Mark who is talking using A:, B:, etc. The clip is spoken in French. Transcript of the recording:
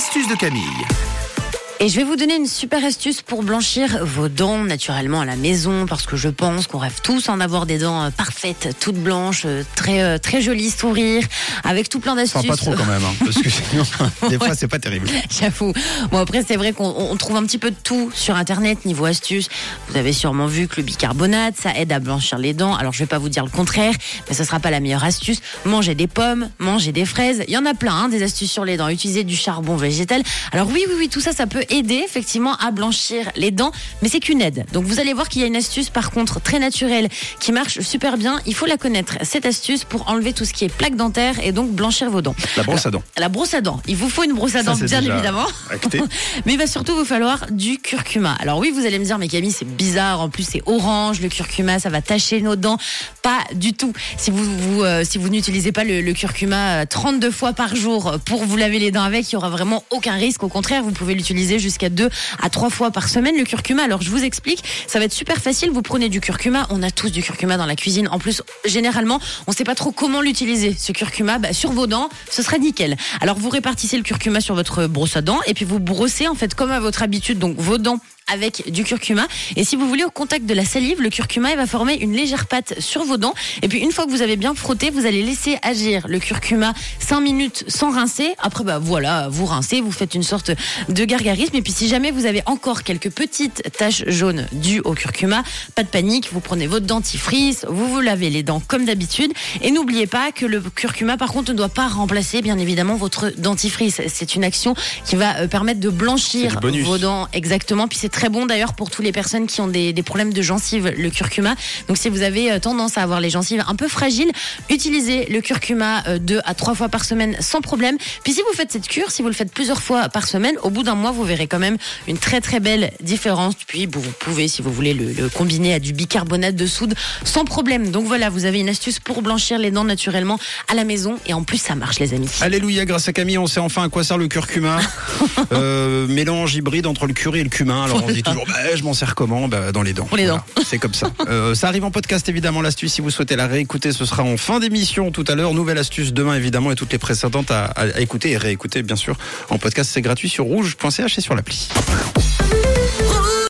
A: l'astuce de Camille.
B: Et je vais vous donner une super astuce pour blanchir vos dents naturellement à la maison parce que je pense qu'on rêve tous en avoir des dents euh, parfaites, toutes blanches, euh, très euh, très jolies sourires, avec tout plein d'astuces.
C: Enfin, pas trop quand même, hein, parce que sinon, des fois, c'est pas terrible.
B: J'avoue. Bon après c'est vrai qu'on on trouve un petit peu de tout sur internet niveau astuces. Vous avez sûrement vu que le bicarbonate ça aide à blanchir les dents. Alors je vais pas vous dire le contraire, mais ce sera pas la meilleure astuce. Manger des pommes, manger des fraises, il y en a plein hein, des astuces sur les dents. Utiliser du charbon végétal. Alors oui oui oui tout ça ça peut aider effectivement à blanchir les dents, mais c'est qu'une aide. Donc vous allez voir qu'il y a une astuce par contre très naturelle qui marche super bien. Il faut la connaître cette astuce pour enlever tout ce qui est plaque dentaire et donc blanchir vos dents.
C: La brosse à dents.
B: La brosse à dents. Il vous faut une brosse à dents bien évidemment.
C: acté.
B: Mais il va surtout vous falloir du curcuma. Alors oui, vous allez me dire, mais Camille, c'est bizarre. En plus, c'est orange. Le curcuma, ça va tacher nos dents. Pas du tout. Si vous, vous, euh, si vous n'utilisez pas le, le curcuma euh, 32 fois par jour pour vous laver les dents avec, il y aura vraiment aucun risque. Au contraire, vous pouvez l'utiliser jusqu'à deux à trois fois par semaine. Le curcuma. Alors je vous explique. Ça va être super facile. Vous prenez du curcuma. On a tous du curcuma dans la cuisine. En plus, généralement, on sait pas trop comment l'utiliser. Ce curcuma, bah, sur vos dents, ce serait nickel. Alors vous répartissez le curcuma sur votre brosse à dents et puis vous brossez en fait comme à votre habitude, donc vos dents avec du curcuma. Et si vous voulez, au contact de la salive, le curcuma il va former une légère pâte sur vos dents. Et puis une fois que vous avez bien frotté, vous allez laisser agir le curcuma 5 minutes sans rincer. Après, bah voilà, vous rincez, vous faites une sorte de gargarisme. Et puis si jamais vous avez encore quelques petites taches jaunes dues au curcuma, pas de panique, vous prenez votre dentifrice, vous vous lavez les dents comme d'habitude. Et n'oubliez pas que le curcuma, par contre, ne doit pas remplacer, bien évidemment, votre dentifrice. C'est une action qui va euh, permettre de blanchir vos dents exactement. Puis c'est très bon d'ailleurs pour toutes les personnes qui ont des, des problèmes de gencives, le curcuma. Donc si vous avez euh, tendance à avoir les gencives un peu fragiles, utilisez le curcuma euh, deux à trois fois par semaine sans problème. Puis si vous faites cette cure, si vous le faites plusieurs fois par semaine, au bout d'un mois, vous verrez quand même une très très belle différence. Puis vous pouvez, si vous voulez, le, le combiner à du bicarbonate de soude sans problème. Donc voilà, vous avez une astuce pour blanchir les dents naturellement à la maison et en plus ça marche les amis.
C: Alléluia, grâce à Camille, on sait enfin à quoi sert le curcuma. Euh, mélange hybride entre le curry et le cumin. Alors on dit toujours, bah, je m'en sers comment bah, Dans les dents.
B: Les dents.
C: Voilà, c'est comme ça. Euh, ça arrive en podcast évidemment, l'astuce. Si vous souhaitez la réécouter, ce sera en fin d'émission tout à l'heure. Nouvelle astuce demain évidemment et toutes les précédentes à, à- à écouter et réécouter bien sûr en podcast. C'est gratuit sur rouge.ch et sur l'appli.